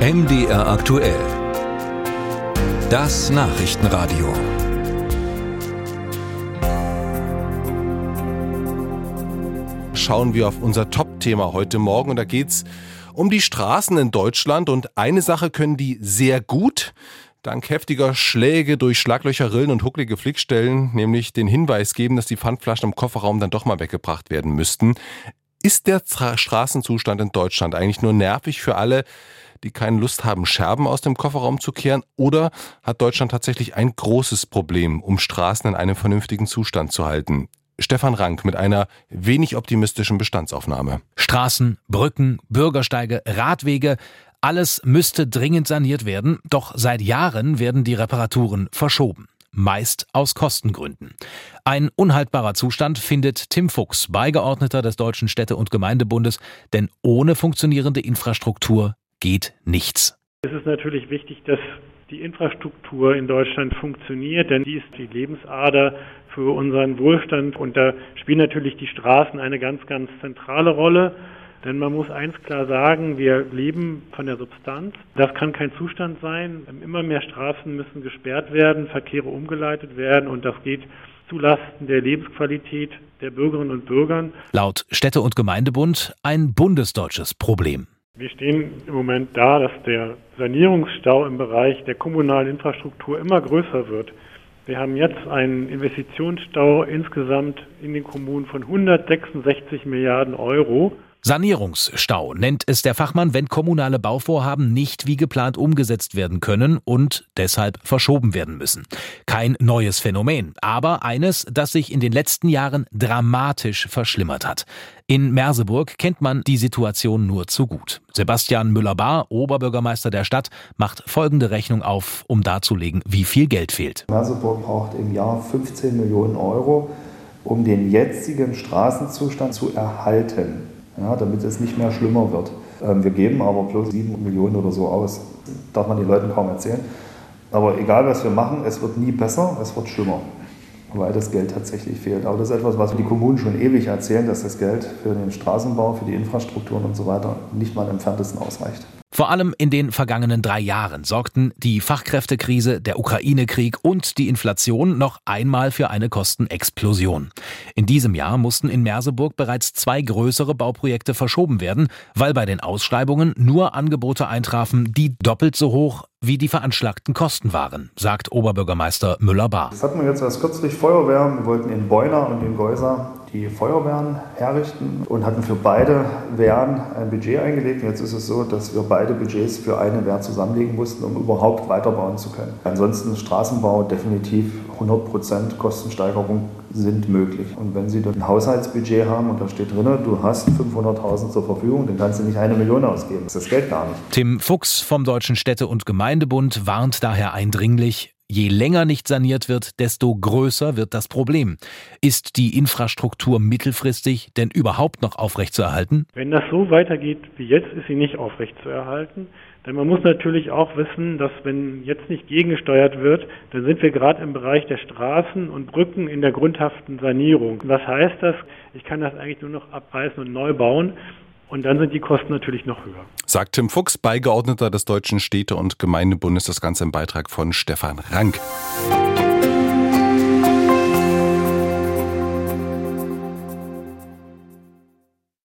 MDR aktuell. Das Nachrichtenradio. Schauen wir auf unser Top-Thema heute Morgen und da geht's um die Straßen in Deutschland und eine Sache können die sehr gut. Dank heftiger Schläge durch Schlaglöcher, Rillen und hucklige Flickstellen, nämlich den Hinweis geben, dass die Pfandflaschen im Kofferraum dann doch mal weggebracht werden müssten. Ist der Straßenzustand in Deutschland eigentlich nur nervig für alle, die keine Lust haben, Scherben aus dem Kofferraum zu kehren? Oder hat Deutschland tatsächlich ein großes Problem, um Straßen in einem vernünftigen Zustand zu halten? Stefan Rank mit einer wenig optimistischen Bestandsaufnahme. Straßen, Brücken, Bürgersteige, Radwege, alles müsste dringend saniert werden, doch seit Jahren werden die Reparaturen verschoben meist aus Kostengründen. Ein unhaltbarer Zustand findet Tim Fuchs, Beigeordneter des Deutschen Städte- und Gemeindebundes, denn ohne funktionierende Infrastruktur geht nichts. Es ist natürlich wichtig, dass die Infrastruktur in Deutschland funktioniert, denn die ist die Lebensader für unseren Wohlstand und da spielen natürlich die Straßen eine ganz, ganz zentrale Rolle. Denn man muss eins klar sagen, wir leben von der Substanz. Das kann kein Zustand sein. Immer mehr Straßen müssen gesperrt werden, Verkehre umgeleitet werden und das geht zulasten der Lebensqualität der Bürgerinnen und Bürger. Laut Städte- und Gemeindebund ein bundesdeutsches Problem. Wir stehen im Moment da, dass der Sanierungsstau im Bereich der kommunalen Infrastruktur immer größer wird. Wir haben jetzt einen Investitionsstau insgesamt in den Kommunen von 166 Milliarden Euro. Sanierungsstau nennt es der Fachmann, wenn kommunale Bauvorhaben nicht wie geplant umgesetzt werden können und deshalb verschoben werden müssen. Kein neues Phänomen, aber eines, das sich in den letzten Jahren dramatisch verschlimmert hat. In Merseburg kennt man die Situation nur zu gut. Sebastian Müller-Bahr, Oberbürgermeister der Stadt, macht folgende Rechnung auf, um darzulegen, wie viel Geld fehlt. Merseburg braucht im Jahr 15 Millionen Euro, um den jetzigen Straßenzustand zu erhalten ja, damit es nicht mehr schlimmer wird. Ähm, wir geben aber bloß 7 Millionen oder so aus. Darf man den Leuten kaum erzählen. Aber egal, was wir machen, es wird nie besser, es wird schlimmer, weil das Geld tatsächlich fehlt. Aber das ist etwas, was die Kommunen schon ewig erzählen, dass das Geld für den Straßenbau, für die Infrastrukturen und so weiter nicht mal im entferntesten ausreicht. Vor allem in den vergangenen drei Jahren sorgten die Fachkräftekrise, der Ukraine-Krieg und die Inflation noch einmal für eine Kostenexplosion. In diesem Jahr mussten in Merseburg bereits zwei größere Bauprojekte verschoben werden, weil bei den Ausschreibungen nur Angebote eintrafen, die doppelt so hoch wie die veranschlagten Kosten waren, sagt Oberbürgermeister Müller-Bar. Das hatten wir jetzt erst kürzlich Feuerwehr. Wir wollten in Beuna und in Geuser die Feuerwehren herrichten und hatten für beide Wehren ein Budget eingelegt. jetzt ist es so, dass wir beide Budgets für eine Wehr zusammenlegen mussten, um überhaupt weiterbauen zu können. Ansonsten Straßenbau definitiv 100% Kostensteigerung sind möglich. Und wenn Sie ein Haushaltsbudget haben und da steht drin, du hast 500.000 zur Verfügung, dann kannst du nicht eine Million ausgeben. Das ist das Geld gar nicht. Tim Fuchs vom Deutschen Städte- und Gemeindebund warnt daher eindringlich, Je länger nicht saniert wird, desto größer wird das Problem. Ist die Infrastruktur mittelfristig denn überhaupt noch aufrechtzuerhalten? Wenn das so weitergeht wie jetzt, ist sie nicht aufrechtzuerhalten. Denn man muss natürlich auch wissen, dass wenn jetzt nicht gegengesteuert wird, dann sind wir gerade im Bereich der Straßen und Brücken in der grundhaften Sanierung. Was heißt das? Ich kann das eigentlich nur noch abreißen und neu bauen. Und dann sind die Kosten natürlich noch höher. Sagt Tim Fuchs, Beigeordneter des Deutschen Städte- und Gemeindebundes, das Ganze im Beitrag von Stefan Rank.